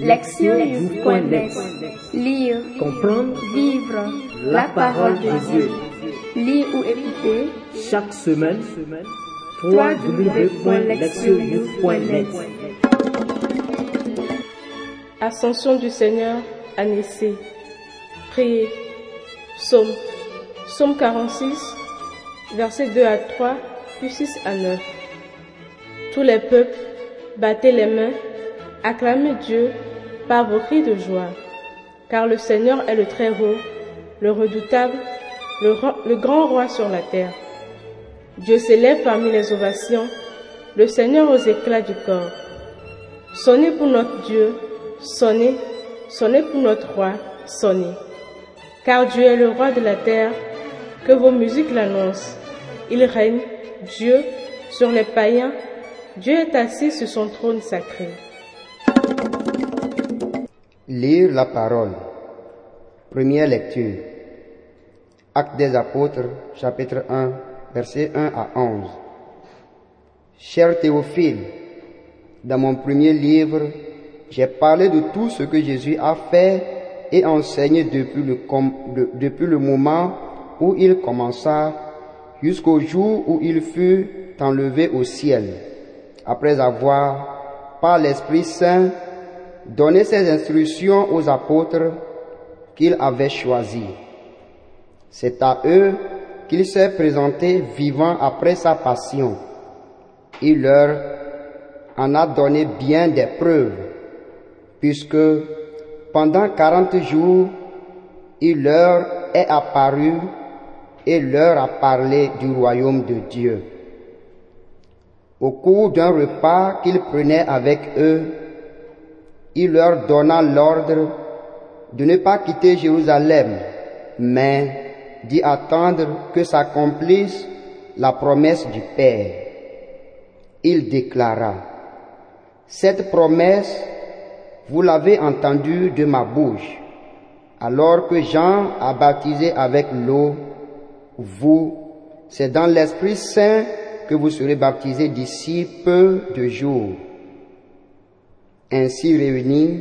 Lectionnews.net Lire, Comprendre, vivre la parole de Dieu. Lire ou écouter chaque semaine, www.lectionnews.net Ascension du Seigneur à Nicée. Priez. Psaume. Psaume 46, versets 2 à 3, puis 6 à 9. Tous les peuples, battez les mains, acclamez Dieu par vos cris de joie. Car le Seigneur est le très haut, le redoutable, le, grand roi sur la terre. Dieu s'élève parmi les ovations, le Seigneur aux éclats du corps. Sonnez pour notre Dieu, sonnez, sonnez pour notre roi, sonnez. Car Dieu est le roi de la terre, que vos musiques l'annoncent. Il règne, Dieu, sur les païens, Dieu est assis sur son trône sacré. Lire la parole. Première lecture. Actes des apôtres, chapitre 1, versets 1 à 11. Cher Théophile, dans mon premier livre, j'ai parlé de tout ce que Jésus a fait et enseigné depuis le, depuis le moment où il commença jusqu'au jour où il fut enlevé au ciel, après avoir, par l'Esprit Saint, donné ses instructions aux apôtres qu'il avait choisis. C'est à eux qu'il s'est présenté vivant après sa passion. Il leur en a donné bien des preuves, puisque pendant quarante jours, il leur est apparu et leur a parlé du royaume de Dieu. Au cours d'un repas qu'il prenait avec eux, il leur donna l'ordre de ne pas quitter Jérusalem, mais d'y attendre que s'accomplisse la promesse du Père. Il déclara, Cette promesse, vous l'avez entendue de ma bouche, alors que Jean a baptisé avec l'eau, vous, c'est dans l'Esprit Saint que vous serez baptisés d'ici peu de jours. Ainsi réunis,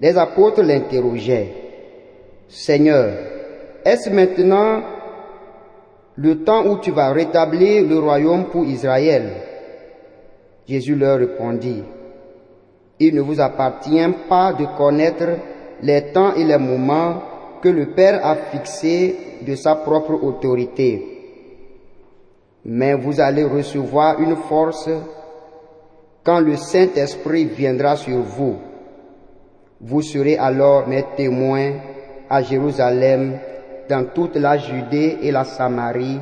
les apôtres l'interrogeaient. Seigneur, est-ce maintenant le temps où tu vas rétablir le royaume pour Israël? Jésus leur répondit, Il ne vous appartient pas de connaître les temps et les moments que le Père a fixés de sa propre autorité. Mais vous allez recevoir une force quand le Saint-Esprit viendra sur vous. Vous serez alors mes témoins à Jérusalem, dans toute la Judée et la Samarie,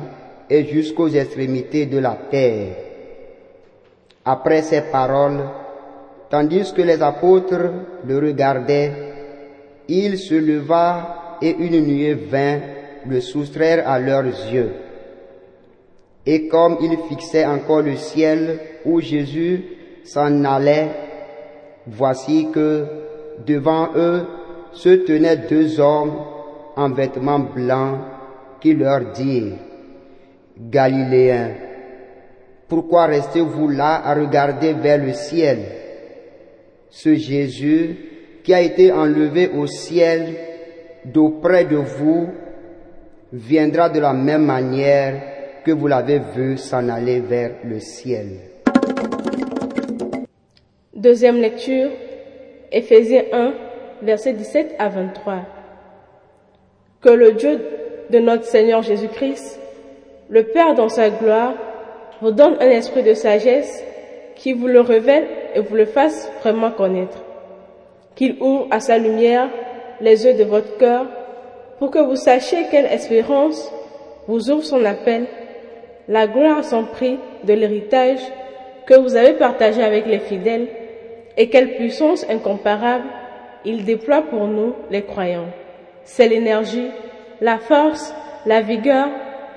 et jusqu'aux extrémités de la terre. Après ces paroles, tandis que les apôtres le regardaient, il se leva et une nuée vint le soustraire à leurs yeux. Et comme ils fixaient encore le ciel où Jésus s'en allait, voici que devant eux se tenaient deux hommes en vêtements blancs qui leur dirent, Galiléens, pourquoi restez-vous là à regarder vers le ciel? Ce Jésus qui a été enlevé au ciel d'auprès de vous viendra de la même manière que vous l'avez vu s'en aller vers le ciel. Deuxième lecture, Éphésiens 1, versets 17 à 23. Que le Dieu de notre Seigneur Jésus-Christ, le Père dans sa gloire, vous donne un esprit de sagesse qui vous le révèle et vous le fasse vraiment connaître. Qu'il ouvre à sa lumière les yeux de votre cœur pour que vous sachiez quelle espérance vous ouvre son appel, la gloire sans prix de l'héritage que vous avez partagé avec les fidèles et quelle puissance incomparable il déploie pour nous, les croyants. C'est l'énergie, la force, la vigueur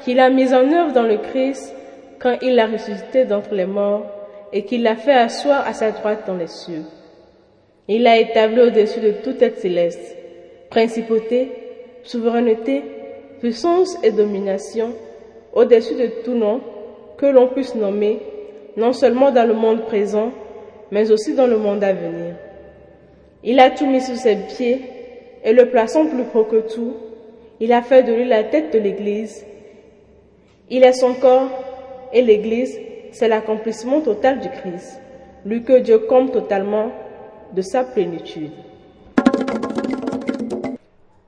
qu'il a mise en œuvre dans le Christ quand il l'a ressuscité d'entre les morts et qu'il l'a fait asseoir à sa droite dans les cieux. Il l'a établi au-dessus de toute être céleste, principauté, souveraineté, puissance et domination, au-dessus de tout nom que l'on puisse nommer, non seulement dans le monde présent, mais aussi dans le monde à venir. Il a tout mis sous ses pieds et le plaçant plus haut que tout, il a fait de lui la tête de l'Église. Il est son corps et l'Église, c'est l'accomplissement total du Christ, lui que Dieu compte totalement de sa plénitude.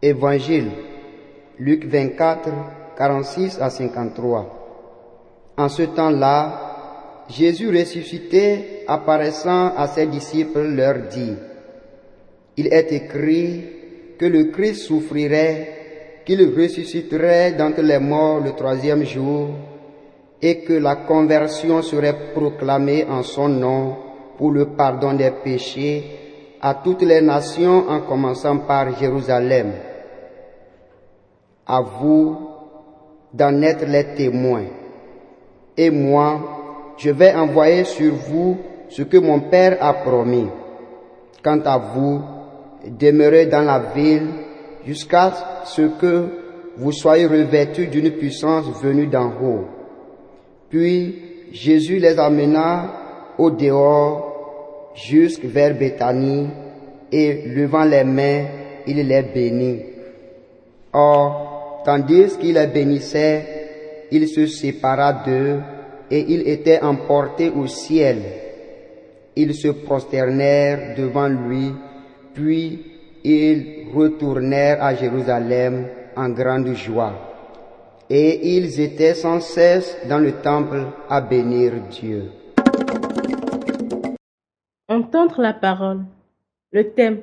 Évangile, Luc 24, 46 à 53. En ce temps-là, Jésus ressuscité, apparaissant à ses disciples, leur dit, Il est écrit que le Christ souffrirait, qu'il ressusciterait d'entre les morts le troisième jour, et que la conversion serait proclamée en son nom pour le pardon des péchés à toutes les nations en commençant par Jérusalem à vous d'en être les témoins. Et moi, je vais envoyer sur vous ce que mon Père a promis. Quant à vous, demeurez dans la ville jusqu'à ce que vous soyez revêtus d'une puissance venue d'en haut. Puis Jésus les amena au dehors jusque vers Béthanie et levant les mains, il les bénit. Or, Tandis qu'il les bénissait, il se sépara d'eux et ils étaient emportés au ciel. Ils se prosternèrent devant lui, puis ils retournèrent à Jérusalem en grande joie. Et ils étaient sans cesse dans le temple à bénir Dieu. Entendre la parole. Le thème.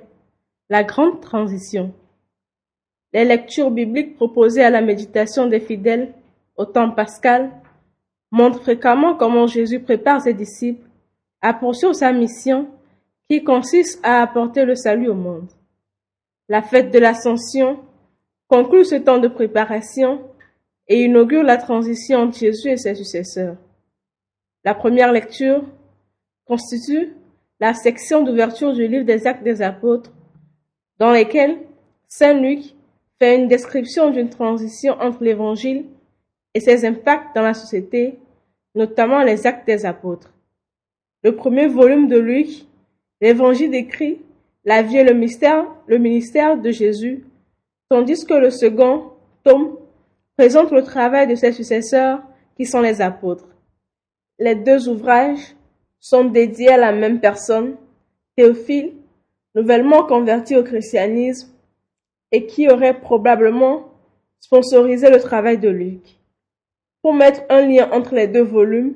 La grande transition. Les lectures bibliques proposées à la méditation des fidèles au temps pascal montrent fréquemment comment Jésus prépare ses disciples à poursuivre sa mission qui consiste à apporter le salut au monde. La fête de l'Ascension conclut ce temps de préparation et inaugure la transition entre Jésus et ses successeurs. La première lecture constitue la section d'ouverture du livre des Actes des Apôtres, dans lesquels Saint Luc fait une description d'une transition entre l'Évangile et ses impacts dans la société, notamment les actes des apôtres. Le premier volume de Luc, l'Évangile décrit la vie et le mystère, le ministère de Jésus, tandis que le second tome présente le travail de ses successeurs qui sont les apôtres. Les deux ouvrages sont dédiés à la même personne, Théophile, nouvellement converti au christianisme, et qui aurait probablement sponsorisé le travail de Luc. Pour mettre un lien entre les deux volumes,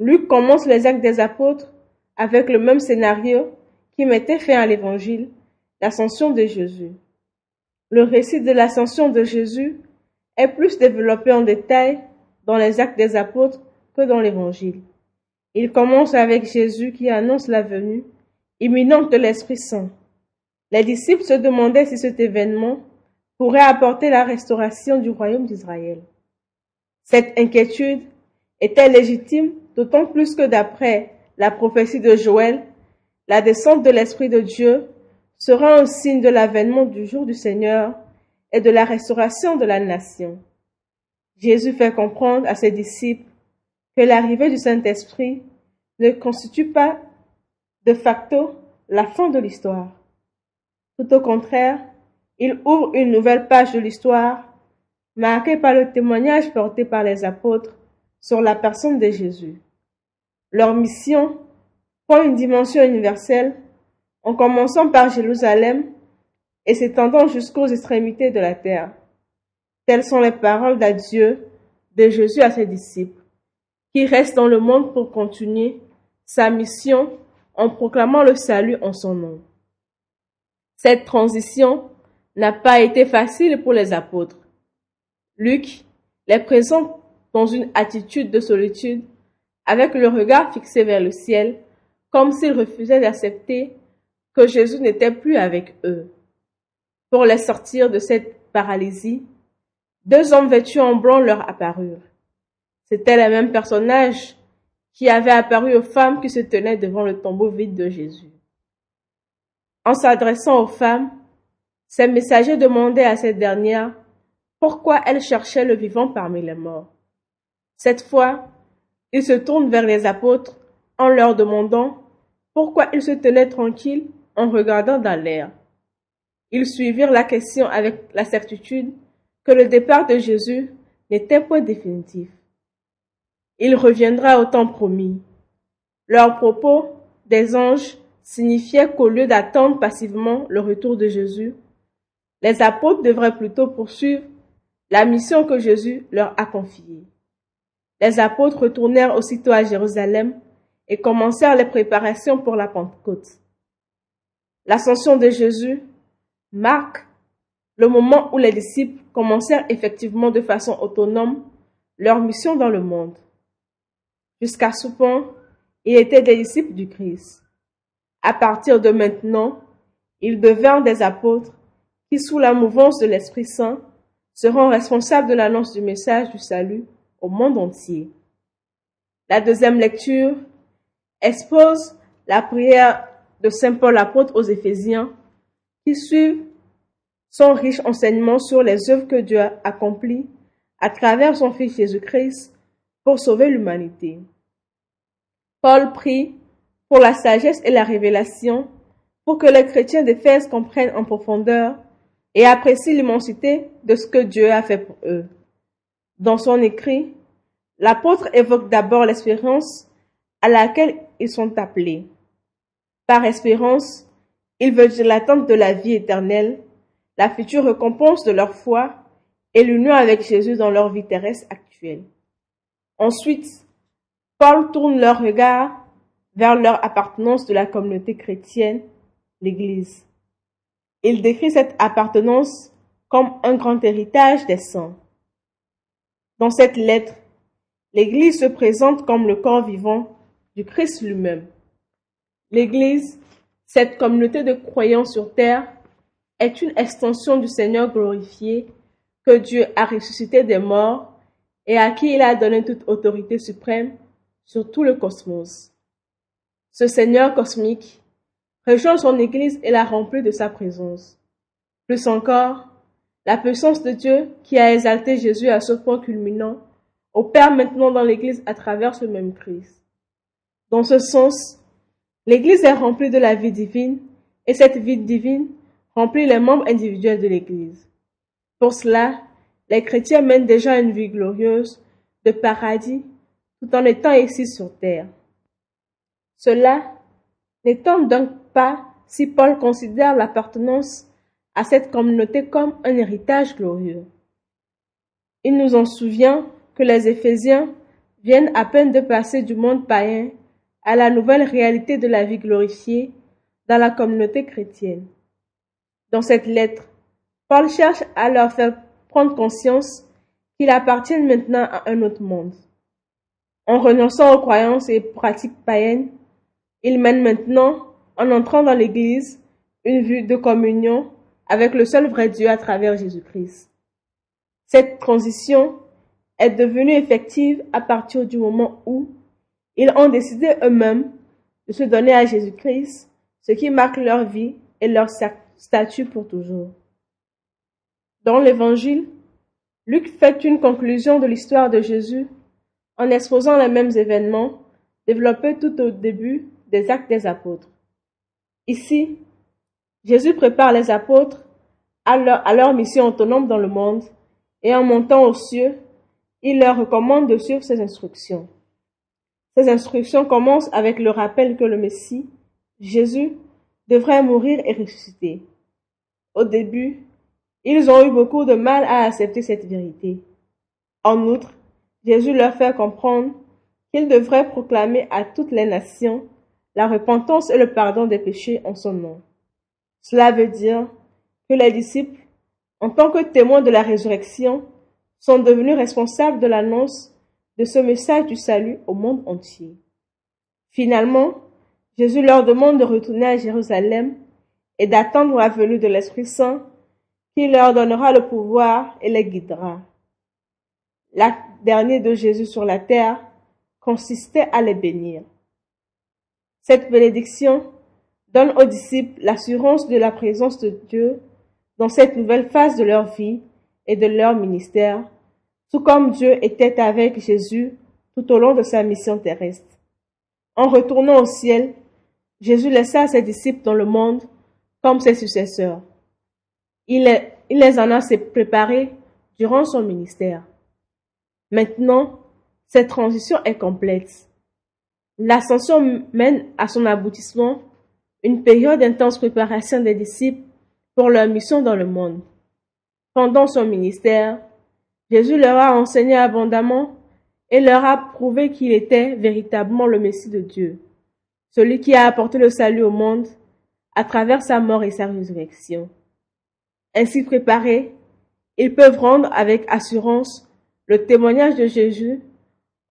Luc commence les actes des apôtres avec le même scénario qui mettait fin à l'évangile, l'ascension de Jésus. Le récit de l'ascension de Jésus est plus développé en détail dans les actes des apôtres que dans l'évangile. Il commence avec Jésus qui annonce la venue imminente de l'Esprit Saint. Les disciples se demandaient si cet événement pourrait apporter la restauration du royaume d'Israël. Cette inquiétude était légitime d'autant plus que d'après la prophétie de Joël, la descente de l'Esprit de Dieu sera un signe de l'avènement du jour du Seigneur et de la restauration de la nation. Jésus fait comprendre à ses disciples que l'arrivée du Saint-Esprit ne constitue pas de facto la fin de l'histoire. Tout au contraire, il ouvre une nouvelle page de l'histoire, marquée par le témoignage porté par les apôtres sur la personne de Jésus. Leur mission prend une dimension universelle en commençant par Jérusalem et s'étendant jusqu'aux extrémités de la terre. Telles sont les paroles d'adieu de Jésus à ses disciples, qui restent dans le monde pour continuer sa mission en proclamant le salut en son nom. Cette transition n'a pas été facile pour les apôtres. Luc les présente dans une attitude de solitude, avec le regard fixé vers le ciel, comme s'ils refusaient d'accepter que Jésus n'était plus avec eux. Pour les sortir de cette paralysie, deux hommes vêtus en blanc leur apparurent. C'étaient les mêmes personnages qui avaient apparu aux femmes qui se tenaient devant le tombeau vide de Jésus. En s'adressant aux femmes, ces messagers demandaient à cette dernière pourquoi elle cherchait le vivant parmi les morts. Cette fois, ils se tournent vers les apôtres en leur demandant pourquoi ils se tenaient tranquilles en regardant dans l'air. Ils suivirent la question avec la certitude que le départ de Jésus n'était point définitif. Il reviendra au temps promis. Leurs propos des anges signifiaient qu'au lieu d'attendre passivement le retour de Jésus, les apôtres devraient plutôt poursuivre la mission que Jésus leur a confiée. Les apôtres retournèrent aussitôt à Jérusalem et commencèrent les préparations pour la Pentecôte. L'ascension de Jésus marque le moment où les disciples commencèrent effectivement de façon autonome leur mission dans le monde. Jusqu'à ce point, ils étaient des disciples du Christ. À partir de maintenant, ils devinrent des apôtres qui, sous la mouvance de l'Esprit Saint, seront responsables de l'annonce du message du salut au monde entier. La deuxième lecture expose la prière de Saint Paul apôtre aux Éphésiens qui suivent son riche enseignement sur les œuvres que Dieu a accomplies à travers son Fils Jésus-Christ pour sauver l'humanité. Paul prie pour la sagesse et la révélation pour que les chrétiens d'Éphèse comprennent en profondeur et apprécient l'immensité de ce que Dieu a fait pour eux. Dans son écrit, l'apôtre évoque d'abord l'espérance à laquelle ils sont appelés. Par espérance, il veut dire l'attente de la vie éternelle, la future récompense de leur foi et l'union avec Jésus dans leur vie terrestre actuelle. Ensuite, Paul tourne leur regard vers leur appartenance de la communauté chrétienne, l'Église. Il décrit cette appartenance comme un grand héritage des saints. Dans cette lettre, l'Église se présente comme le corps vivant du Christ lui-même. L'Église, cette communauté de croyants sur terre, est une extension du Seigneur glorifié que Dieu a ressuscité des morts et à qui il a donné toute autorité suprême sur tout le cosmos. Ce Seigneur cosmique rejoint son Église et la remplit de sa présence. Plus encore, la puissance de Dieu qui a exalté Jésus à ce point culminant opère maintenant dans l'Église à travers ce même Christ. Dans ce sens, l'Église est remplie de la vie divine et cette vie divine remplit les membres individuels de l'Église. Pour cela, les chrétiens mènent déjà une vie glorieuse de paradis tout en étant ici sur terre. Cela n'étonne donc pas si Paul considère l'appartenance à cette communauté comme un héritage glorieux. Il nous en souvient que les Éphésiens viennent à peine de passer du monde païen à la nouvelle réalité de la vie glorifiée dans la communauté chrétienne. Dans cette lettre, Paul cherche à leur faire prendre conscience qu'ils appartiennent maintenant à un autre monde. En renonçant aux croyances et pratiques païennes, ils mènent maintenant, en entrant dans l'Église, une vue de communion avec le seul vrai Dieu à travers Jésus-Christ. Cette transition est devenue effective à partir du moment où ils ont décidé eux-mêmes de se donner à Jésus-Christ, ce qui marque leur vie et leur statut pour toujours. Dans l'Évangile, Luc fait une conclusion de l'histoire de Jésus en exposant les mêmes événements développés tout au début des actes des apôtres. Ici, Jésus prépare les apôtres à leur, mission autonome dans le monde et en montant aux cieux, il leur recommande de suivre ses instructions. Ces instructions commencent avec le rappel que le Messie, Jésus, devrait mourir et ressusciter. Au début, ils ont eu beaucoup de mal à accepter cette vérité. En outre, Jésus leur fait comprendre qu'ils devraient proclamer à toutes les nations la repentance et le pardon des péchés en son nom. Cela veut dire que les disciples, en tant que témoins de la résurrection, sont devenus responsables de l'annonce de ce message du salut au monde entier. Finalement, Jésus leur demande de retourner à Jérusalem et d'attendre la venue de l'Esprit Saint qui leur donnera le pouvoir et les guidera. L'acte dernier de Jésus sur la terre consistait à les bénir. Cette bénédiction donne aux disciples l'assurance de la présence de Dieu dans cette nouvelle phase de leur vie et de leur ministère, tout comme Dieu était avec Jésus tout au long de sa mission terrestre. En retournant au ciel, Jésus laissa ses disciples dans le monde comme ses successeurs. Il les, en a préparés durant son ministère. Maintenant, cette transition est complète. L'ascension mène à son aboutissement une période d'intense préparation des disciples pour leur mission dans le monde. Pendant son ministère, Jésus leur a enseigné abondamment et leur a prouvé qu'il était véritablement le Messie de Dieu, celui qui a apporté le salut au monde à travers sa mort et sa résurrection. Ainsi préparés, ils peuvent rendre avec assurance le témoignage de Jésus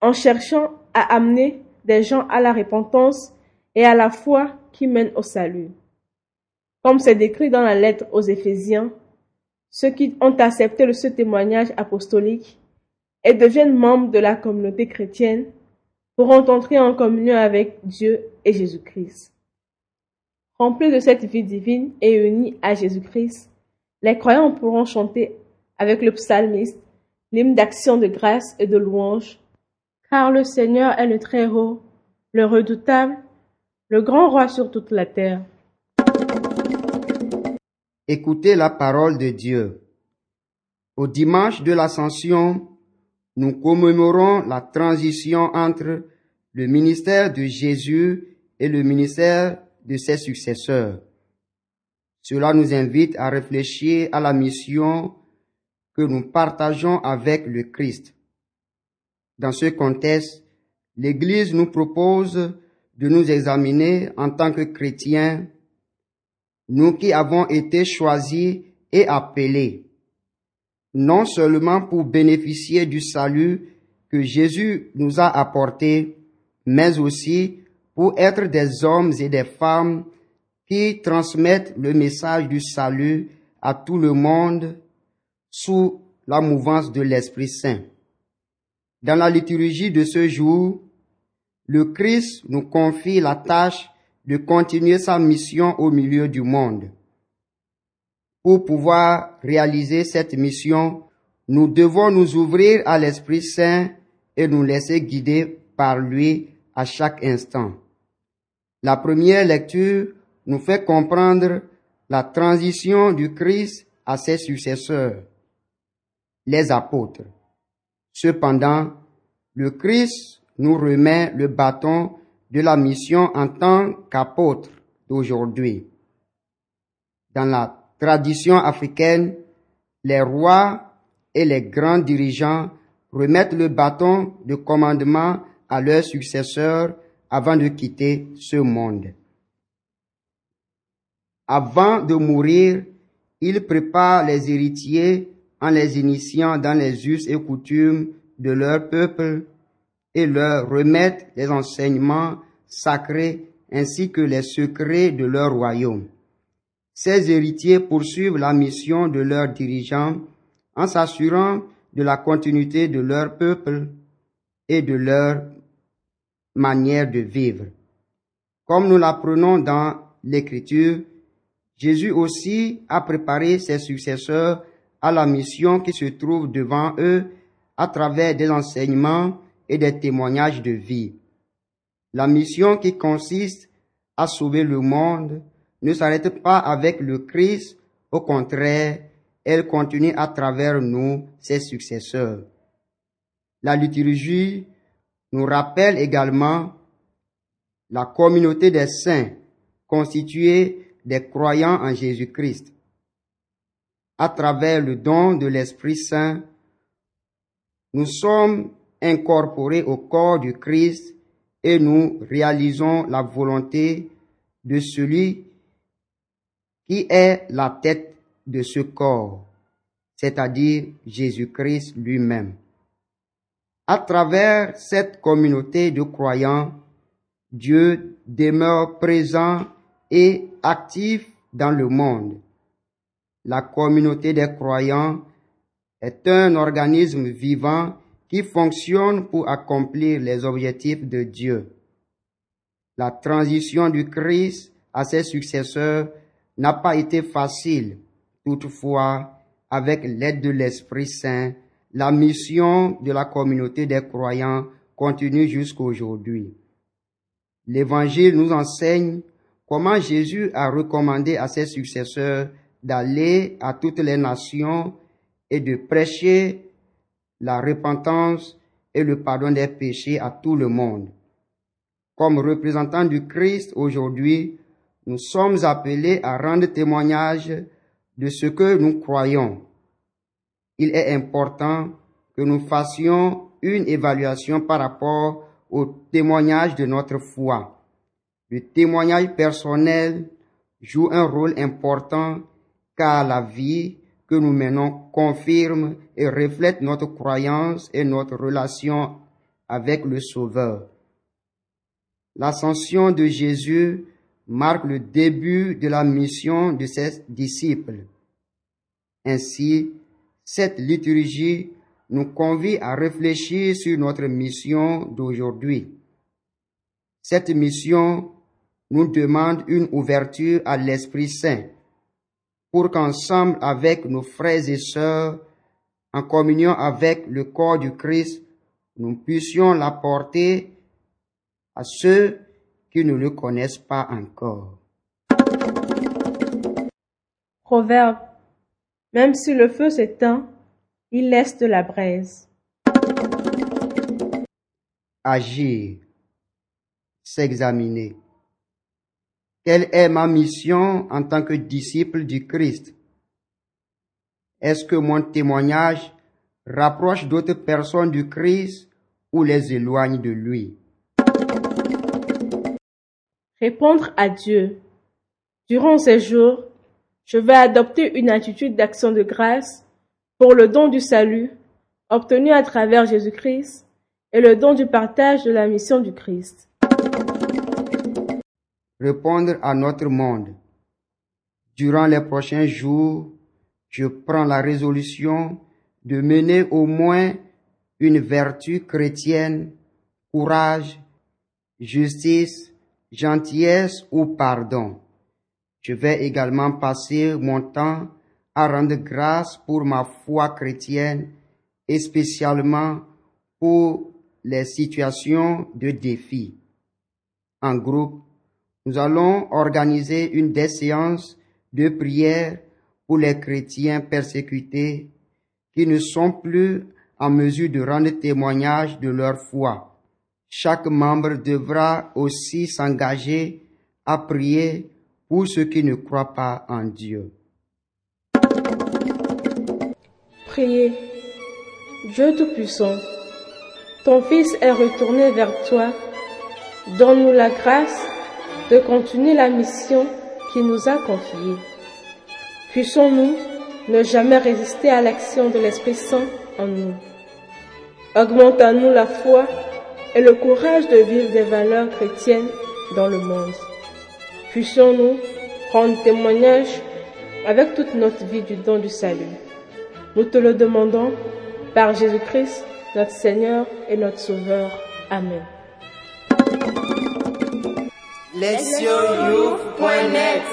en cherchant à amener des gens à la repentance et à la foi qui mène au salut. Comme c'est décrit dans la lettre aux Éphésiens, ceux qui ont accepté ce témoignage apostolique et deviennent membres de la communauté chrétienne pourront entrer en communion avec Dieu et Jésus-Christ. Remplis de cette vie divine et unis à Jésus-Christ, les croyants pourront chanter avec le psalmiste l'hymne d'action de grâce et de louange, car le Seigneur est le Très-Haut, le redoutable, le grand roi sur toute la terre. Écoutez la parole de Dieu. Au dimanche de l'Ascension, nous commémorons la transition entre le ministère de Jésus et le ministère de ses successeurs. Cela nous invite à réfléchir à la mission que nous partageons avec le Christ. Dans ce contexte, l'Église nous propose de nous examiner en tant que chrétiens, nous qui avons été choisis et appelés non seulement pour bénéficier du salut que Jésus nous a apporté, mais aussi pour être des hommes et des femmes qui transmettent le message du salut à tout le monde sous la mouvance de l'Esprit Saint. Dans la liturgie de ce jour, le Christ nous confie la tâche de continuer sa mission au milieu du monde. Pour pouvoir réaliser cette mission, nous devons nous ouvrir à l'Esprit Saint et nous laisser guider par lui à chaque instant. La première lecture nous fait comprendre la transition du Christ à ses successeurs, les apôtres. Cependant, le Christ nous remet le bâton de la mission en tant qu'apôtre d'aujourd'hui. Dans la tradition africaine, les rois et les grands dirigeants remettent le bâton de commandement à leurs successeurs avant de quitter ce monde. Avant de mourir, ils préparent les héritiers en les initiant dans les us et coutumes de leur peuple et leur remettent les enseignements sacrés ainsi que les secrets de leur royaume. Ces héritiers poursuivent la mission de leurs dirigeants en s'assurant de la continuité de leur peuple et de leur manière de vivre. Comme nous l'apprenons dans l'Écriture, Jésus aussi a préparé ses successeurs à la mission qui se trouve devant eux à travers des enseignements et des témoignages de vie. La mission qui consiste à sauver le monde ne s'arrête pas avec le Christ, au contraire, elle continue à travers nous, ses successeurs. La liturgie nous rappelle également la communauté des saints constituée des croyants en Jésus-Christ. À travers le don de l'Esprit Saint, nous sommes incorporés au corps du Christ et nous réalisons la volonté de celui qui est la tête de ce corps, c'est-à-dire Jésus-Christ lui-même. À travers cette communauté de croyants, Dieu demeure présent et actif dans le monde. La communauté des croyants est un organisme vivant qui fonctionne pour accomplir les objectifs de Dieu. La transition du Christ à ses successeurs n'a pas été facile. Toutefois, avec l'aide de l'Esprit Saint, la mission de la communauté des croyants continue jusqu'aujourd'hui. L'Évangile nous enseigne comment Jésus a recommandé à ses successeurs d'aller à toutes les nations et de prêcher la repentance et le pardon des péchés à tout le monde. Comme représentants du Christ aujourd'hui, nous sommes appelés à rendre témoignage de ce que nous croyons. Il est important que nous fassions une évaluation par rapport au témoignage de notre foi. Le témoignage personnel joue un rôle important car la vie que nous menons confirme et reflète notre croyance et notre relation avec le Sauveur. L'ascension de Jésus marque le début de la mission de ses disciples. Ainsi, cette liturgie nous convie à réfléchir sur notre mission d'aujourd'hui. Cette mission nous demande une ouverture à l'Esprit Saint pour qu'ensemble avec nos frères et sœurs, en communion avec le corps du Christ, nous puissions l'apporter à ceux qui ne le connaissent pas encore. Proverbe. Même si le feu s'éteint, il laisse de la braise. Agir, s'examiner. Quelle est ma mission en tant que disciple du Christ? Est-ce que mon témoignage rapproche d'autres personnes du Christ ou les éloigne de lui? Répondre à Dieu. Durant ces jours, je vais adopter une attitude d'action de grâce pour le don du salut obtenu à travers Jésus-Christ et le don du partage de la mission du Christ. Répondre à notre monde. Durant les prochains jours, je prends la résolution de mener au moins une vertu chrétienne, courage, justice, gentillesse ou pardon. Je vais également passer mon temps à rendre grâce pour ma foi chrétienne et spécialement pour les situations de défi. En groupe, nous allons organiser une des séances de prière pour les chrétiens persécutés qui ne sont plus en mesure de rendre témoignage de leur foi. Chaque membre devra aussi s'engager à prier pour ceux qui ne croient pas en Dieu. Priez. Dieu Tout-Puissant, ton Fils est retourné vers toi. Donne-nous la grâce de continuer la mission qu'il nous a confiée. Puissons-nous ne jamais résister à l'action de l'Esprit Saint en nous. Augmente à nous la foi et le courage de vivre des valeurs chrétiennes dans le monde. Puissions-nous rendre témoignage avec toute notre vie du don du salut. Nous te le demandons par Jésus-Christ, notre Seigneur et notre Sauveur. Amen. Lesioyou.net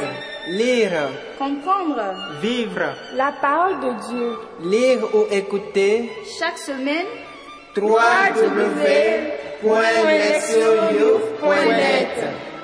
Lire, Comprendre. Vivre, la parole de Dieu. Lire ou écouter. Chaque semaine www.lesioyou.net